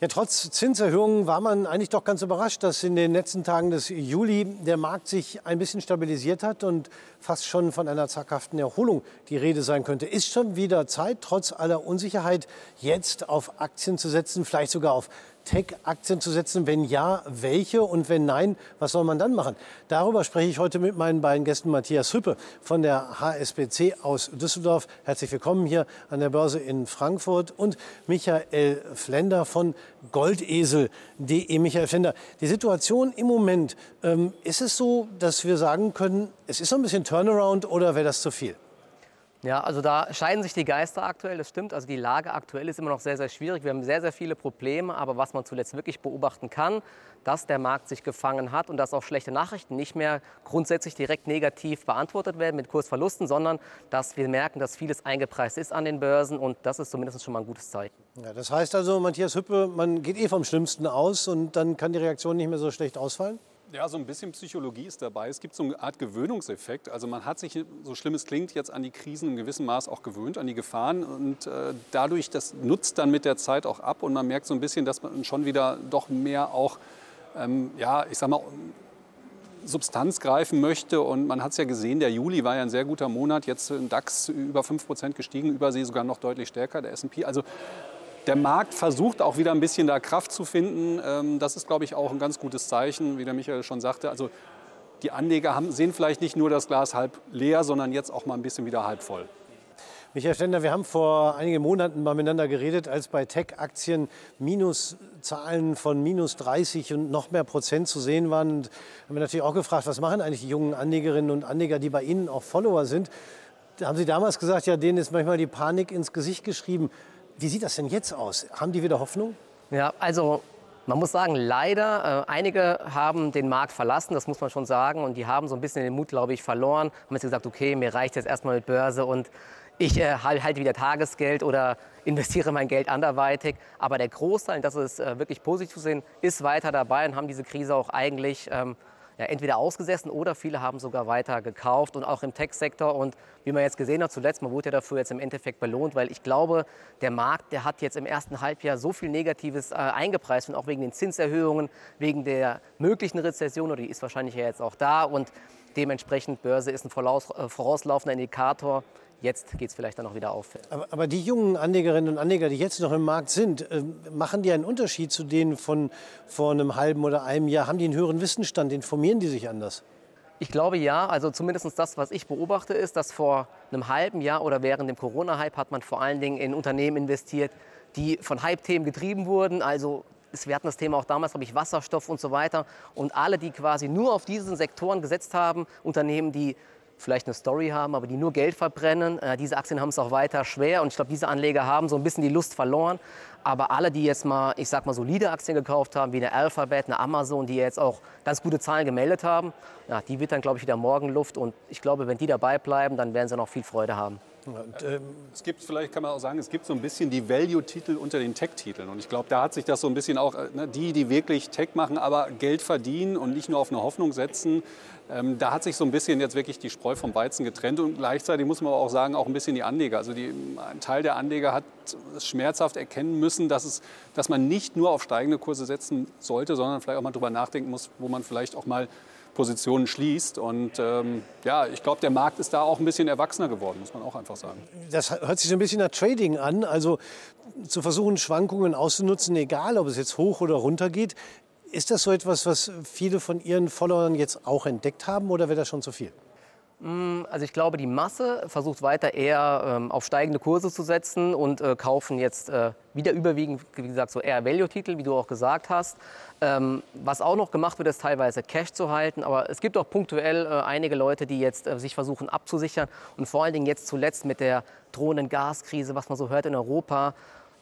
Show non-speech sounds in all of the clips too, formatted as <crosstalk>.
Ja, trotz Zinserhöhungen war man eigentlich doch ganz überrascht, dass in den letzten Tagen des Juli der Markt sich ein bisschen stabilisiert hat und fast schon von einer zaghaften Erholung die Rede sein könnte. Ist schon wieder Zeit, trotz aller Unsicherheit, jetzt auf Aktien zu setzen, vielleicht sogar auf Tech-Aktien zu setzen? Wenn ja, welche? Und wenn nein, was soll man dann machen? Darüber spreche ich heute mit meinen beiden Gästen Matthias Hüppe von der HSBC aus Düsseldorf. Herzlich willkommen hier an der Börse in Frankfurt und Michael Flender von goldesel.de. Michael Flender, die Situation im Moment, ähm, ist es so, dass wir sagen können, es ist so ein bisschen Turnaround oder wäre das zu viel? Ja, also da scheiden sich die Geister aktuell, das stimmt. Also die Lage aktuell ist immer noch sehr, sehr schwierig. Wir haben sehr, sehr viele Probleme, aber was man zuletzt wirklich beobachten kann, dass der Markt sich gefangen hat und dass auch schlechte Nachrichten nicht mehr grundsätzlich direkt negativ beantwortet werden mit Kursverlusten, sondern dass wir merken, dass vieles eingepreist ist an den Börsen und das ist zumindest schon mal ein gutes Zeichen. Ja, das heißt also, Matthias Hüppe, man geht eh vom Schlimmsten aus und dann kann die Reaktion nicht mehr so schlecht ausfallen? Ja, so ein bisschen Psychologie ist dabei. Es gibt so eine Art Gewöhnungseffekt. Also man hat sich, so schlimm es klingt, jetzt an die Krisen in gewissem Maß auch gewöhnt, an die Gefahren. Und äh, dadurch, das nutzt dann mit der Zeit auch ab. Und man merkt so ein bisschen, dass man schon wieder doch mehr auch, ähm, ja, ich sag mal, Substanz greifen möchte. Und man hat es ja gesehen, der Juli war ja ein sehr guter Monat. Jetzt im DAX über 5 Prozent gestiegen, Übersee sogar noch deutlich stärker, der S&P. Also der Markt versucht auch wieder ein bisschen da Kraft zu finden. Ähm, das ist, glaube ich, auch ein ganz gutes Zeichen, wie der Michael schon sagte. Also die Anleger haben, sehen vielleicht nicht nur das Glas halb leer, sondern jetzt auch mal ein bisschen wieder halb voll. Michael Stender, wir haben vor einigen Monaten mal miteinander geredet, als bei Tech-Aktien Minuszahlen von minus 30 und noch mehr Prozent zu sehen waren. Und haben wir natürlich auch gefragt, was machen eigentlich die jungen Anlegerinnen und Anleger, die bei Ihnen auch Follower sind. Da haben Sie damals gesagt, ja, denen ist manchmal die Panik ins Gesicht geschrieben. Wie sieht das denn jetzt aus? Haben die wieder Hoffnung? Ja, also man muss sagen, leider, äh, einige haben den Markt verlassen, das muss man schon sagen. Und die haben so ein bisschen den Mut, glaube ich, verloren. Haben jetzt gesagt, okay, mir reicht jetzt erstmal mit Börse und ich äh, halte wieder Tagesgeld oder <laughs> investiere mein Geld anderweitig. Aber der Großteil, das ist äh, wirklich positiv zu sehen, ist weiter dabei und haben diese Krise auch eigentlich ähm, ja, entweder ausgesessen oder viele haben sogar weiter gekauft und auch im Tech-Sektor. Und wie man jetzt gesehen hat, zuletzt, man wurde ja dafür jetzt im Endeffekt belohnt, weil ich glaube, der Markt, der hat jetzt im ersten Halbjahr so viel Negatives äh, eingepreist und auch wegen den Zinserhöhungen, wegen der möglichen Rezession, oder die ist wahrscheinlich ja jetzt auch da und dementsprechend Börse ist ein voraus, äh, vorauslaufender Indikator Jetzt geht es vielleicht dann noch wieder auf. Aber, aber, die jungen Anlegerinnen und Anleger, die jetzt noch im Markt sind, äh, machen die einen Unterschied zu denen von vor einem halben oder einem Jahr? Haben die einen höheren Wissensstand? Informieren die sich anders? Ich glaube ja. Also zumindest das, was ich beobachte, ist, dass vor einem halben Jahr oder während dem Corona-Hype hat man vor allen Dingen in Unternehmen investiert, die von Hype-Themen getrieben wurden. Also wir hatten das Thema auch damals, glaube ich, Wasserstoff und so weiter. Und alle, die quasi nur auf diesen Sektoren gesetzt haben, Unternehmen, die vielleicht eine Story haben, aber die nur Geld verbrennen. Äh, diese Aktien haben es auch weiter schwer und ich glaube, diese Anleger haben so ein bisschen die Lust verloren. Aber alle, die jetzt mal, ich sag mal, solide Aktien gekauft haben, wie eine Alphabet, eine Amazon, die jetzt auch ganz gute Zahlen gemeldet haben, ja, die wird dann, glaube ich, wieder Morgenluft. Und ich glaube, wenn die dabei bleiben, dann werden sie noch viel Freude haben. Und, ähm, es gibt, vielleicht kann man auch sagen, es gibt so ein bisschen die Value-Titel unter den Tech-Titeln. Und ich glaube, da hat sich das so ein bisschen auch, äh, ne, die, die wirklich Tech machen, aber Geld verdienen und nicht nur auf eine Hoffnung setzen, ähm, da hat sich so ein bisschen jetzt wirklich die Spreu vom Weizen getrennt und gleichzeitig muss man auch sagen, auch ein bisschen die Anleger. Also die, ein Teil der Anleger hat schmerzhaft erkennen müssen, dass, es, dass man nicht nur auf steigende Kurse setzen sollte, sondern vielleicht auch mal darüber nachdenken muss, wo man vielleicht auch mal Positionen schließt. Und ähm, ja, ich glaube, der Markt ist da auch ein bisschen erwachsener geworden, muss man auch einfach sagen. Das hört sich so ein bisschen nach Trading an. Also zu versuchen, Schwankungen auszunutzen, egal ob es jetzt hoch oder runter geht. Ist das so etwas, was viele von Ihren Followern jetzt auch entdeckt haben oder wäre das schon zu viel? Mm, also ich glaube, die Masse versucht weiter eher ähm, auf steigende Kurse zu setzen und äh, kaufen jetzt äh, wieder überwiegend, wie gesagt, so eher Value-Titel, wie du auch gesagt hast. Ähm, was auch noch gemacht wird, ist teilweise Cash zu halten. Aber es gibt auch punktuell äh, einige Leute, die jetzt äh, sich versuchen abzusichern. Und vor allen Dingen jetzt zuletzt mit der drohenden Gaskrise, was man so hört in Europa,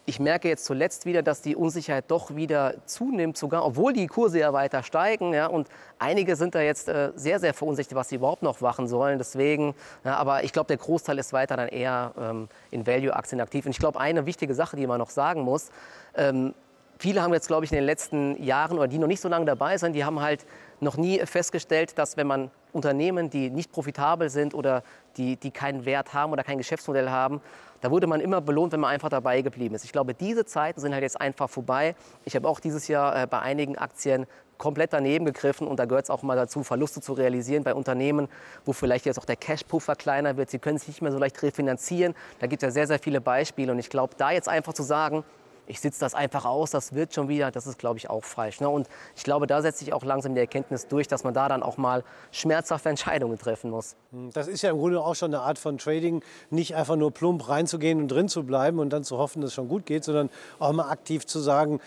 ich merke jetzt zuletzt wieder, dass die Unsicherheit doch wieder zunimmt, sogar obwohl die Kurse ja weiter steigen. Ja, und einige sind da jetzt äh, sehr, sehr verunsichert, was sie überhaupt noch machen sollen. Deswegen, ja, aber ich glaube, der Großteil ist weiter dann eher ähm, in Value-Aktien aktiv. Und ich glaube, eine wichtige Sache, die man noch sagen muss, ähm, viele haben jetzt, glaube ich, in den letzten Jahren oder die noch nicht so lange dabei sind, die haben halt noch nie festgestellt, dass wenn man Unternehmen, die nicht profitabel sind oder die, die keinen Wert haben oder kein Geschäftsmodell haben, da wurde man immer belohnt, wenn man einfach dabei geblieben ist. Ich glaube, diese Zeiten sind halt jetzt einfach vorbei. Ich habe auch dieses Jahr äh, bei einigen Aktien komplett daneben gegriffen und da gehört es auch mal dazu, Verluste zu realisieren bei Unternehmen, wo vielleicht jetzt auch der Cashpuffer kleiner wird. Sie können sich nicht mehr so leicht refinanzieren. Da gibt es ja sehr, sehr viele Beispiele und ich glaube, da jetzt einfach zu sagen, ich sitze das einfach aus, das wird schon wieder, das ist, glaube ich, auch falsch. Ne? Und ich glaube, da setzt sich auch langsam die Erkenntnis durch, dass man da dann auch mal schmerzhafte Entscheidungen treffen muss. Hm, das ist ja im Grunde auch schon eine Art von Trading, nicht einfach nur plump reinzugehen und drin zu bleiben und dann zu hoffen, dass es schon gut geht, sondern auch mal aktiv zu sagen,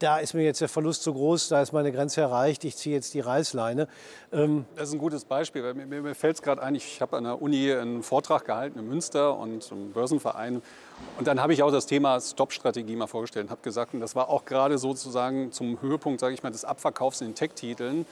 da ist mir jetzt der Verlust zu groß, da ist meine Grenze erreicht, ich ziehe jetzt die Reißleine. Ähm das ist ein gutes Beispiel. Weil mir, mir fällt es gerade ein, ich habe an der Uni einen Vortrag gehalten in Münster und im Börsenverein. Und dann habe ich auch das Thema Stop-Strategie mal vorgestellt und habe gesagt, und das war auch gerade sozusagen zum Höhepunkt, sage ich mal, des Abverkaufs in den Tech-Titeln.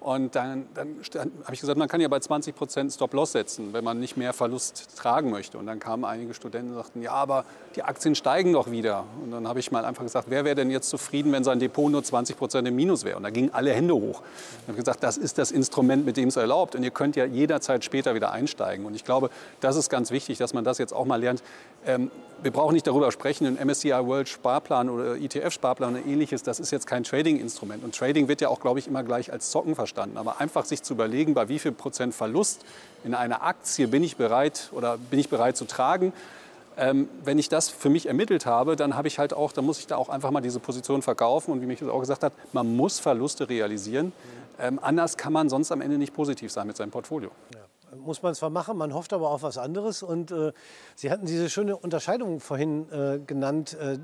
Und dann, dann habe ich gesagt, man kann ja bei 20 Prozent Stop-Loss setzen, wenn man nicht mehr Verlust tragen möchte. Und dann kamen einige Studenten und sagten, ja, aber die Aktien steigen doch wieder. Und dann habe ich mal einfach gesagt, wer wäre denn jetzt zufrieden, wenn sein Depot nur 20 Prozent im Minus wäre? Und da gingen alle Hände hoch. Ich habe gesagt, das ist das Instrument, mit dem es erlaubt. Und ihr könnt ja jederzeit später wieder einsteigen. Und ich glaube, das ist ganz wichtig, dass man das jetzt auch mal lernt. Ähm, wir brauchen nicht darüber sprechen, ein MSCI World Sparplan oder ETF-Sparplan oder ähnliches, das ist jetzt kein Trading-Instrument. Und Trading wird ja auch, glaube ich, immer gleich als Zocken verstanden. Aber einfach sich zu überlegen, bei wie viel Prozent Verlust in einer Aktie bin ich bereit oder bin ich bereit zu tragen. Ähm, wenn ich das für mich ermittelt habe, dann habe ich halt auch, dann muss ich da auch einfach mal diese Position verkaufen. Und wie Michael auch gesagt hat, man muss Verluste realisieren. Ähm, anders kann man sonst am Ende nicht positiv sein mit seinem Portfolio. Ja muss man zwar machen, man hofft aber auf was anderes. Und äh, Sie hatten diese schöne Unterscheidung vorhin äh, genannt, äh,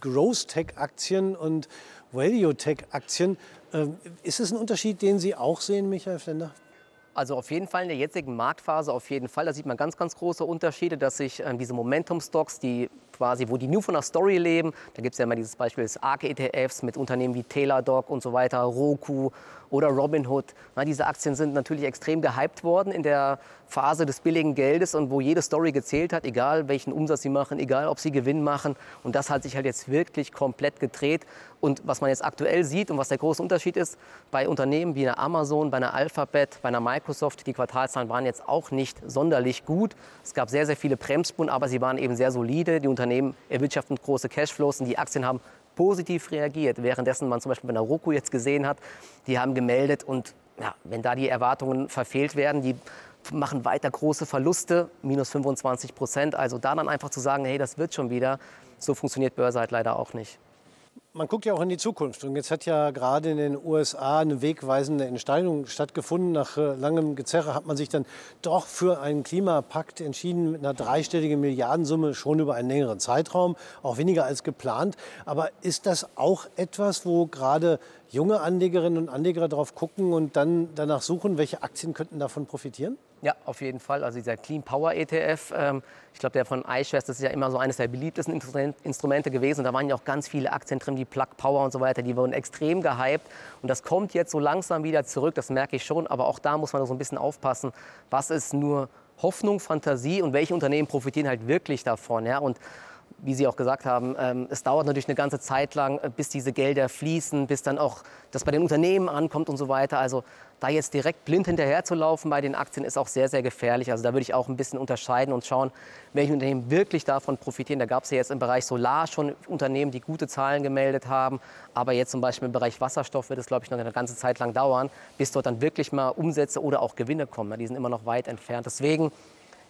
Growth-Tech-Aktien und Value-Tech-Aktien. Ähm, ist es ein Unterschied, den Sie auch sehen, Michael Flender? Also auf jeden Fall in der jetzigen Marktphase auf jeden Fall. Da sieht man ganz, ganz große Unterschiede, dass sich äh, diese Momentum-Stocks, die quasi, wo die nur von der Story leben, da gibt es ja immer dieses Beispiel des ARK-ETFs mit Unternehmen wie Teladoc und so weiter, Roku oder Robinhood. Na, diese Aktien sind natürlich extrem gehypt worden in der Phase des billigen Geldes und wo jede Story gezählt hat, egal welchen Umsatz sie machen, egal ob sie Gewinn machen. Und das hat sich halt jetzt wirklich komplett gedreht. Und was man jetzt aktuell sieht und was der große Unterschied ist, bei Unternehmen wie einer Amazon, bei einer Alphabet, bei einer Microsoft, die Quartalzahlen waren jetzt auch nicht sonderlich gut. Es gab sehr, sehr viele Bremsspuren, aber sie waren eben sehr solide. Die Unternehmen erwirtschaften große Cashflows und die Aktien haben positiv reagiert, währenddessen man zum Beispiel bei der Roku jetzt gesehen hat, die haben gemeldet und ja, wenn da die Erwartungen verfehlt werden, die machen weiter große Verluste, minus 25 Prozent. Also da dann einfach zu sagen, hey, das wird schon wieder, so funktioniert Börse halt leider auch nicht. Man guckt ja auch in die Zukunft. Und jetzt hat ja gerade in den USA eine wegweisende Entscheidung stattgefunden. Nach äh, langem Gezerre hat man sich dann doch für einen Klimapakt entschieden mit einer dreistelligen Milliardensumme schon über einen längeren Zeitraum, auch weniger als geplant. Aber ist das auch etwas, wo gerade junge Anlegerinnen und Anleger darauf gucken und dann danach suchen, welche Aktien könnten davon profitieren? Ja, auf jeden Fall. Also dieser Clean Power ETF, ähm, ich glaube, der von iShares, das ist ja immer so eines der beliebtesten Instrumente gewesen. Da waren ja auch ganz viele Aktien drin, wie Plug Power und so weiter, die wurden extrem gehypt. Und das kommt jetzt so langsam wieder zurück, das merke ich schon. Aber auch da muss man so ein bisschen aufpassen, was ist nur Hoffnung, Fantasie und welche Unternehmen profitieren halt wirklich davon. Ja? Und wie Sie auch gesagt haben, ähm, es dauert natürlich eine ganze Zeit lang, äh, bis diese Gelder fließen, bis dann auch das bei den Unternehmen ankommt und so weiter. Also da jetzt direkt blind hinterherzulaufen bei den Aktien ist auch sehr, sehr gefährlich. Also da würde ich auch ein bisschen unterscheiden und schauen, welche Unternehmen wirklich davon profitieren. Da gab es ja jetzt im Bereich Solar schon Unternehmen, die gute Zahlen gemeldet haben. Aber jetzt zum Beispiel im Bereich Wasserstoff wird es, glaube ich, noch eine ganze Zeit lang dauern, bis dort dann wirklich mal Umsätze oder auch Gewinne kommen. Die sind immer noch weit entfernt. Deswegen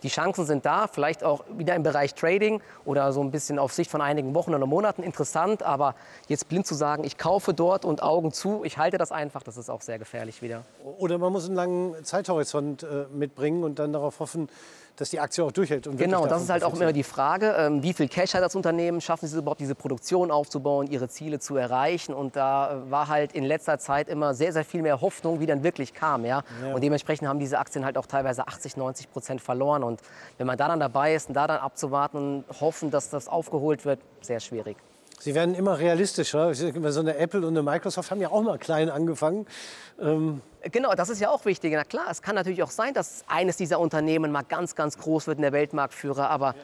die Chancen sind da, vielleicht auch wieder im Bereich Trading oder so ein bisschen auf Sicht von einigen Wochen oder Monaten interessant. Aber jetzt blind zu sagen, ich kaufe dort und Augen zu, ich halte das einfach, das ist auch sehr gefährlich wieder. Oder man muss einen langen Zeithorizont äh, mitbringen und dann darauf hoffen, dass die Aktie auch durchhält. genau, das ist halt auch immer die Frage, ähm, wie viel Cash hat das Unternehmen, schaffen sie es überhaupt, diese Produktion aufzubauen, ihre Ziele zu erreichen. Und da äh, war halt in letzter Zeit immer sehr, sehr viel mehr Hoffnung, wie dann wirklich kam. Ja? ja. Und dementsprechend haben diese Aktien halt auch teilweise 80, 90 Prozent verloren. Und wenn man da dann dabei ist und da dann abzuwarten und hoffen, dass das aufgeholt wird, sehr schwierig. Sie werden immer realistischer. So eine Apple und eine Microsoft haben ja auch mal klein angefangen. Ähm genau, das ist ja auch wichtig. Na klar, es kann natürlich auch sein, dass eines dieser Unternehmen mal ganz, ganz groß wird in der Weltmarktführer. Aber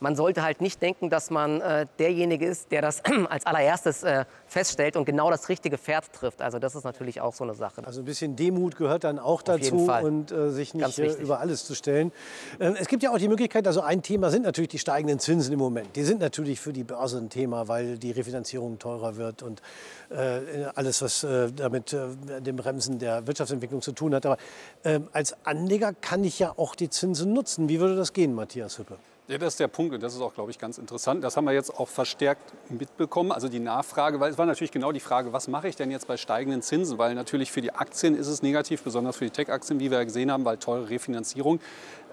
man sollte halt nicht denken, dass man äh, derjenige ist, der das <clears throat> als allererstes äh, feststellt und genau das richtige Pferd trifft. Also das ist natürlich auch so eine Sache. Also ein bisschen Demut gehört dann auch dazu und äh, sich nicht äh, über alles zu stellen. Ähm, es gibt ja auch die Möglichkeit, also ein Thema sind natürlich die steigenden Zinsen im Moment. Die sind natürlich für die Börse ein Thema, weil die Refinanzierung teurer wird und äh, alles, was äh, damit dem Bremsen der Wirtschaftsentwicklung zu tun hat. Aber ähm, als Anleger kann ich ja auch die Zinsen nutzen. Wie würde das gehen, Matthias Hüppe? Ja, das ist der Punkt und das ist auch, glaube ich, ganz interessant. Das haben wir jetzt auch verstärkt mitbekommen. Also die Nachfrage, weil es war natürlich genau die Frage, was mache ich denn jetzt bei steigenden Zinsen? Weil natürlich für die Aktien ist es negativ, besonders für die Tech-Aktien, wie wir gesehen haben, weil teure Refinanzierung.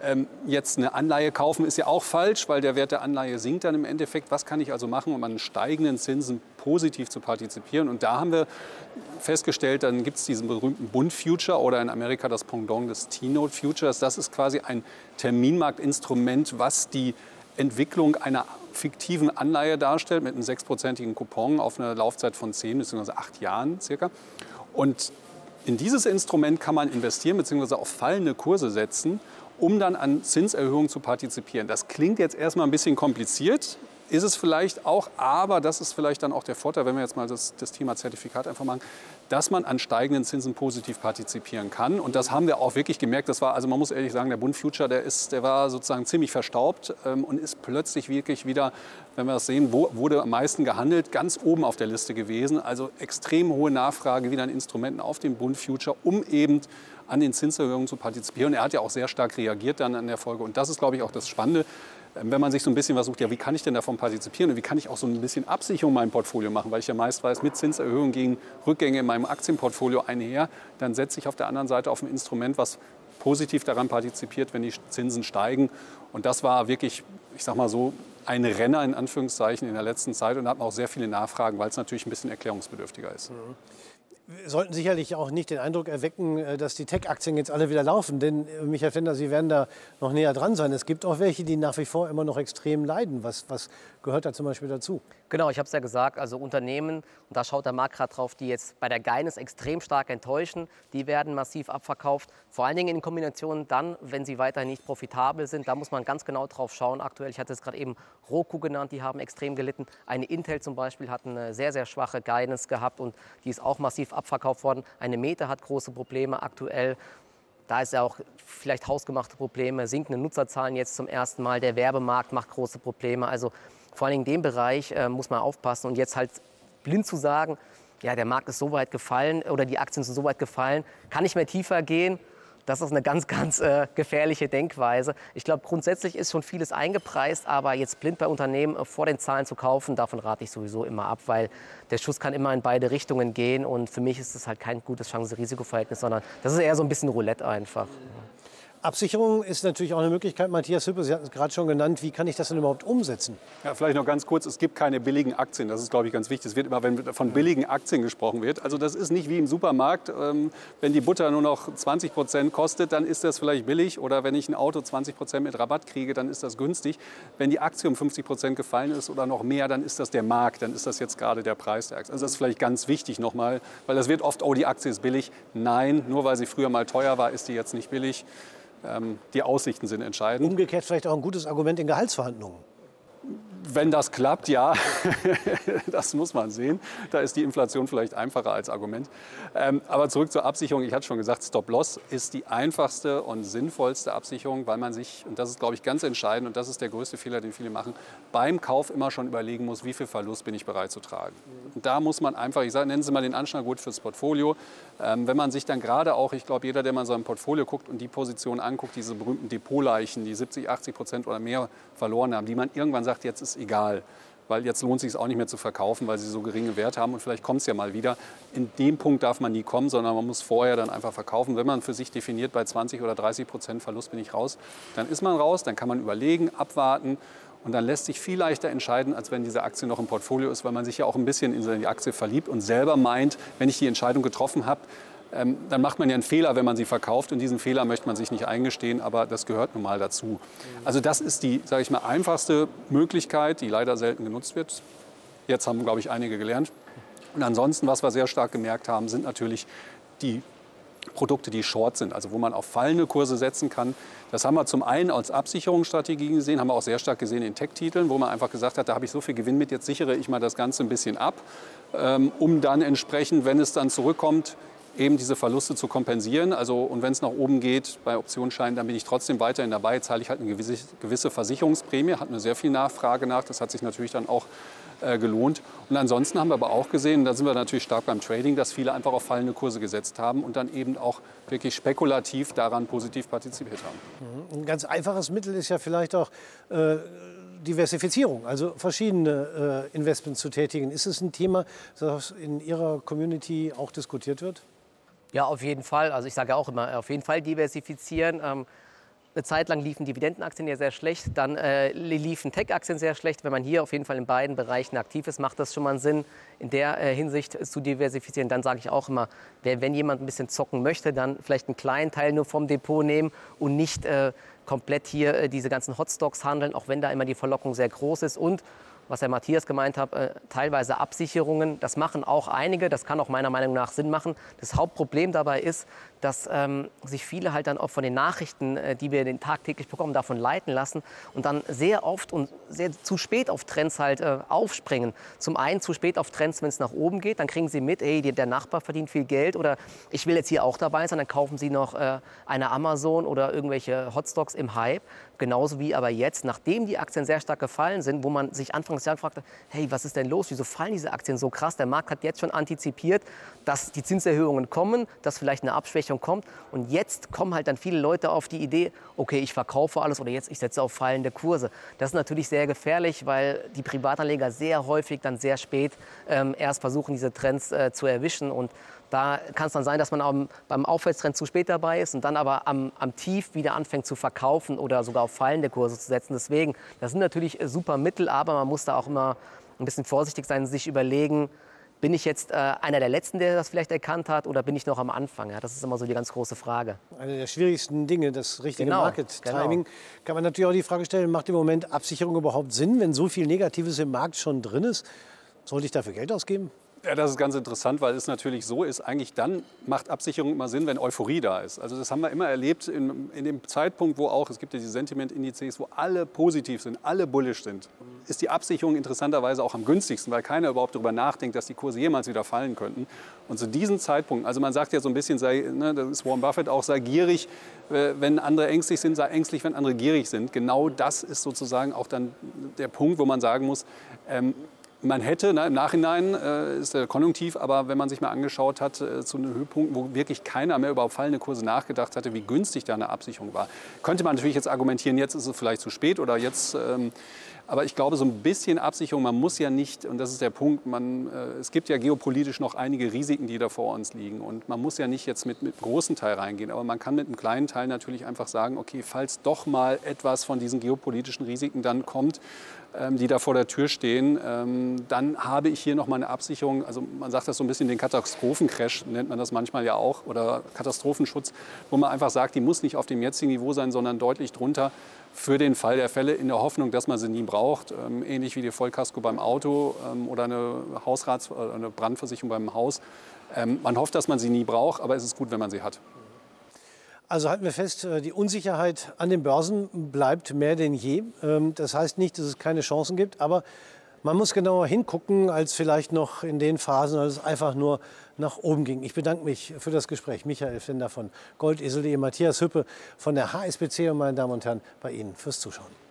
Ähm, jetzt eine Anleihe kaufen ist ja auch falsch, weil der Wert der Anleihe sinkt dann im Endeffekt. Was kann ich also machen, um an steigenden Zinsen positiv zu partizipieren? Und da haben wir festgestellt, dann gibt es diesen berühmten Bund Future oder in Amerika das Pendant des T-Note Futures. Das ist quasi ein Terminmarktinstrument, was die Entwicklung einer fiktiven Anleihe darstellt mit einem sechsprozentigen Coupon auf eine Laufzeit von zehn bzw. acht Jahren circa. Und in dieses Instrument kann man investieren bzw. auf fallende Kurse setzen um dann an Zinserhöhungen zu partizipieren. Das klingt jetzt erstmal ein bisschen kompliziert, ist es vielleicht auch, aber das ist vielleicht dann auch der Vorteil, wenn wir jetzt mal das, das, Thema Zertifikat einfach machen, dass man an steigenden Zinsen positiv partizipieren kann. Und das haben wir auch wirklich gemerkt. Das war, also man muss ehrlich sagen, der Bund Future, der, ist, der war sozusagen ziemlich verstaubt ähm, und ist plötzlich wirklich wieder, wenn wir das sehen, wo wurde am meisten gehandelt, ganz oben auf der Liste gewesen. Also extrem hohe Nachfrage wieder an Instrumenten auf dem Bund Future, um eben an den Zinserhöhungen zu partizipieren. Er hat ja auch sehr stark reagiert dann an der Folge. Und das ist, glaube ich, auch das Spannende, wenn man sich so ein bisschen was sucht, ja, wie kann ich denn davon partizipieren und wie kann ich auch so ein bisschen Absicherung in meinem Portfolio machen, weil ich ja meist weiß, mit Zinserhöhungen gegen Rückgänge in meinem Aktienportfolio einher, dann setze ich auf der anderen Seite auf ein Instrument, was positiv daran partizipiert, wenn die Zinsen steigen. Und das war wirklich, ich sag mal so, ein Renner in Anführungszeichen in der letzten Zeit und hat auch sehr viele Nachfragen, weil es natürlich ein bisschen erklärungsbedürftiger ist. Sollten sicherlich auch nicht den Eindruck erwecken, äh, dass die Tech-Aktien jetzt alle wieder laufen. Denn, äh, Michael Fender, Sie werden da noch näher dran sein. Es gibt auch welche, die nach wie vor immer noch extrem leiden. Was, was gehört da zum Beispiel dazu? Genau, ich habe es ja gesagt, also Unternehmen, und da schaut der Markt gerade drauf, die jetzt bei der Geines extrem stark enttäuschen, die werden massiv abverkauft. Vor allen Dingen in Kombination dann, wenn sie weiterhin nicht profitabel sind. Da muss man ganz genau drauf schauen. Aktuell, ich hatte es gerade eben Roku genannt, die haben extrem gelitten. Eine Intel zum Beispiel hat eine sehr, sehr schwache Guidance gehabt und die ist auch massiv abverkauft worden. Eine Meta hat große Probleme aktuell. Da ist ja auch vielleicht hausgemachte Probleme, sinkende Nutzerzahlen jetzt zum ersten Mal. Der Werbemarkt macht große Probleme. Also vor allem in dem Bereich äh, muss man aufpassen und jetzt halt blind zu sagen, ja, der Markt ist so weit gefallen oder die Aktien sind so weit gefallen, kann nicht mehr tiefer gehen. Das ist eine ganz, ganz äh, gefährliche Denkweise. Ich glaube, grundsätzlich ist schon vieles eingepreist, aber jetzt blind bei Unternehmen äh, vor den Zahlen zu kaufen, davon rate ich sowieso immer ab, weil der Schuss kann immer in beide Richtungen gehen und für mich ist es halt kein gutes Chance-Risiko-Verhältnis, sondern das ist eher so ein bisschen Roulette einfach. Absicherung ist natürlich auch eine Möglichkeit. Matthias Hüppe, Sie hatten es gerade schon genannt. Wie kann ich das denn überhaupt umsetzen? Ja, vielleicht noch ganz kurz. Es gibt keine billigen Aktien. Das ist, glaube ich, ganz wichtig. Es wird immer, wenn von billigen Aktien gesprochen wird. Also das ist nicht wie im Supermarkt. Ähm, wenn die Butter nur noch 20 Prozent kostet, dann ist das vielleicht billig. Oder wenn ich ein Auto 20 Prozent mit Rabatt kriege, dann ist das günstig. Wenn die Aktie um 50 Prozent gefallen ist oder noch mehr, dann ist das der Markt. Dann ist das jetzt gerade der Preis der Aktie. Also das ist vielleicht ganz wichtig nochmal, weil das wird oft, oh, die Aktie ist billig. Nein, nur weil sie früher mal teuer war, ist die jetzt nicht billig. Ähm, die Aussichten sind entscheidend. Umgekehrt vielleicht auch ein gutes Argument in Gehaltsverhandlungen. Wenn das klappt, ja, <laughs> das muss man sehen. Da ist die Inflation vielleicht einfacher als Argument. Ähm, aber zurück zur Absicherung. Ich hatte schon gesagt, Stop-Loss ist die einfachste und sinnvollste Absicherung, weil man sich, und das ist, glaube ich, ganz entscheidend, und das ist der größte Fehler, den viele machen, beim Kauf immer schon überlegen muss, wie viel Verlust bin ich bereit zu tragen. Und da muss man einfach, ich sage, nennen Sie mal den Anschlag gut fürs Portfolio. Ähm, wenn man sich dann gerade auch, ich glaube, jeder, der mal so ein Portfolio guckt und die Position anguckt, diese berühmten Depotleichen, die 70, 80 Prozent oder mehr verloren haben, die man irgendwann sagt, jetzt ist egal. Weil jetzt lohnt es sich auch nicht mehr zu verkaufen, weil sie so geringe Werte haben und vielleicht kommt es ja mal wieder. In dem Punkt darf man nie kommen, sondern man muss vorher dann einfach verkaufen. Wenn man für sich definiert, bei 20 oder 30 Prozent Verlust bin ich raus, dann ist man raus, dann kann man überlegen, abwarten und dann lässt sich viel leichter entscheiden, als wenn diese Aktie noch im Portfolio ist, weil man sich ja auch ein bisschen in die Aktie verliebt und selber meint, wenn ich die Entscheidung getroffen habe, ähm, dann macht man ja einen Fehler, wenn man sie verkauft. Und diesen Fehler möchte man sich nicht eingestehen, aber das gehört nun mal dazu. Also das ist die, sage ich mal, einfachste Möglichkeit, die leider selten genutzt wird. Jetzt haben, glaube ich, einige gelernt. Und ansonsten, was wir sehr stark gemerkt haben, sind natürlich die Produkte, die short sind, also wo man auf fallende Kurse setzen kann. Das haben wir zum einen als Absicherungsstrategie gesehen, haben wir auch sehr stark gesehen in Tech-Titeln, wo man einfach gesagt hat, da habe ich so viel Gewinn mit, jetzt sichere ich mal das Ganze ein bisschen ab, ähm, um dann entsprechend, wenn es dann zurückkommt, eben diese Verluste zu kompensieren. Also, und wenn es nach oben geht bei Optionsscheinen, dann bin ich trotzdem weiterhin dabei, zahle ich halt eine gewisse, gewisse Versicherungsprämie, hat mir sehr viel Nachfrage nach, das hat sich natürlich dann auch gelohnt. Und ansonsten haben wir aber auch gesehen, da sind wir natürlich stark beim Trading, dass viele einfach auf fallende Kurse gesetzt haben und dann eben auch wirklich spekulativ daran positiv partizipiert haben. Mhm. Ein ganz einfaches Mittel ist ja vielleicht auch äh, Diversifizierung, also verschiedene äh, Investments zu tätigen. Ist es ein Thema, das in Ihrer Community auch diskutiert wird? Ja, auf jeden Fall. Also ich sage auch immer, auf jeden Fall diversifizieren. Ähm, eine Zeit lang liefen Dividendenaktien ja sehr schlecht, dann äh, liefen Tech-Aktien sehr schlecht. Wenn man hier auf jeden Fall in beiden Bereichen aktiv ist, macht das schon mal Sinn, in der äh, Hinsicht zu diversifizieren. Dann sage ich auch immer, wer, wenn jemand ein bisschen zocken möchte, dann vielleicht einen kleinen Teil nur vom Depot nehmen und nicht äh, komplett hier äh, diese ganzen Hotstocks handeln, auch wenn da immer die Verlockung sehr groß ist. Und was Herr Matthias gemeint hat, äh, teilweise Absicherungen. Das machen auch einige, das kann auch meiner Meinung nach Sinn machen. Das Hauptproblem dabei ist, dass ähm, sich viele halt dann auch von den Nachrichten, äh, die wir den tagtäglich bekommen, davon leiten lassen und dann sehr oft und sehr zu spät auf Trends halt äh, aufspringen. Zum einen zu spät auf Trends, wenn es nach oben geht, dann kriegen sie mit, hey, der Nachbar verdient viel Geld oder ich will jetzt hier auch dabei sein, dann kaufen sie noch äh, eine Amazon oder irgendwelche Hotstocks im Hype. Genauso wie aber jetzt, nachdem die Aktien sehr stark gefallen sind, wo man sich Anfang des Jahres fragte, hey, was ist denn los? Wieso fallen diese Aktien so krass? Der Markt hat jetzt schon antizipiert, dass die Zinserhöhungen kommen, dass vielleicht eine Abschwächung Abschwächung kommt. Und jetzt kommen halt dann viele Leute auf die Idee, okay, ich verkaufe alles oder jetzt ich setze auf fallende Kurse. Das ist natürlich sehr gefährlich, weil die Privatanleger sehr häufig dann sehr spät ähm, erst versuchen, diese Trends äh, zu erwischen. Und da kann es dann sein, dass man am, beim Aufwärtstrend zu spät dabei ist und dann aber am, am, Tief wieder anfängt zu verkaufen oder sogar auf fallende Kurse zu setzen. Deswegen, das sind natürlich äh, super Mittel, aber man muss da auch immer ein bisschen vorsichtig sein, sich überlegen, bin ich jetzt äh, einer der Letzten, der das vielleicht erkannt hat, oder bin ich noch am Anfang? Ja, das ist immer so die ganz große Frage. Eine der schwierigsten Dinge, das richtige genau, Market-Timing. Genau. Kann man natürlich auch die Frage stellen, macht im Moment Absicherung überhaupt Sinn, wenn so viel Negatives im Markt schon drin ist? Sollte ich dafür Geld ausgeben? Ja, das ist ganz interessant, weil es natürlich so ist, eigentlich dann macht Absicherung immer Sinn, wenn Euphorie da ist. Also das haben wir immer erlebt in, in dem Zeitpunkt, wo auch, es gibt ja die Sentiment-Indizes, wo alle positiv sind, alle bullish sind, ist die Absicherung interessanterweise auch am günstigsten, weil keiner überhaupt darüber nachdenkt, dass die Kurse jemals wieder fallen könnten. Und zu diesem Zeitpunkt, also man sagt ja so ein bisschen, sei, ne, das ist Warren Buffett auch, sei gierig, äh, wenn andere ängstlich sind, sei ängstlich, wenn andere gierig sind. Genau das ist sozusagen auch dann der Punkt, wo man sagen muss, ähm, man hätte, na, im Nachhinein äh, ist der Konjunktiv, aber wenn man sich mal angeschaut hat, äh, zu einem Höhepunkt, wo wirklich keiner mehr über fallende Kurse nachgedacht hatte, wie günstig da eine Absicherung war, könnte man natürlich jetzt argumentieren, jetzt ist es vielleicht zu spät oder jetzt ähm, aber ich glaube, so ein bisschen Absicherung, man muss ja nicht, und das ist der Punkt, man, äh, es gibt ja geopolitisch noch einige Risiken, die da vor uns liegen. Und man muss ja nicht jetzt mit, einem großen Teil reingehen, aber man kann mit einem kleinen Teil natürlich einfach sagen, okay, falls doch mal etwas von diesen geopolitischen Risiken dann kommt, die da vor der Tür stehen, ähm, dann habe ich hier noch mal eine Absicherung. Also man sagt das so ein bisschen den Katastrophencrash, nennt man das manchmal ja auch, oder Katastrophenschutz, wo man einfach sagt, die muss nicht auf dem jetzigen Niveau sein, sondern deutlich drunter für den Fall der Fälle in der Hoffnung, dass man sie nie braucht. Ähm, ähnlich wie die Vollkasko beim Auto ähm, oder eine Hausrats- eine Brandversicherung beim Haus. Ähm, man hofft, dass man sie nie braucht, aber es ist gut, wenn man sie hat. Also halten wir fest, äh, die Unsicherheit an den Börsen bleibt mehr denn je. Ähm, das heißt nicht, dass es keine Chancen gibt, aber man muss genauer hingucken, als vielleicht noch in den Phasen, als es einfach nur nach oben ging. Ich bedanke mich für das Gespräch. Michael Finder von Goldesel.de, Matthias Hüppe von der HSBC und meine Damen und Herren bei Ihnen fürs Zuschauen.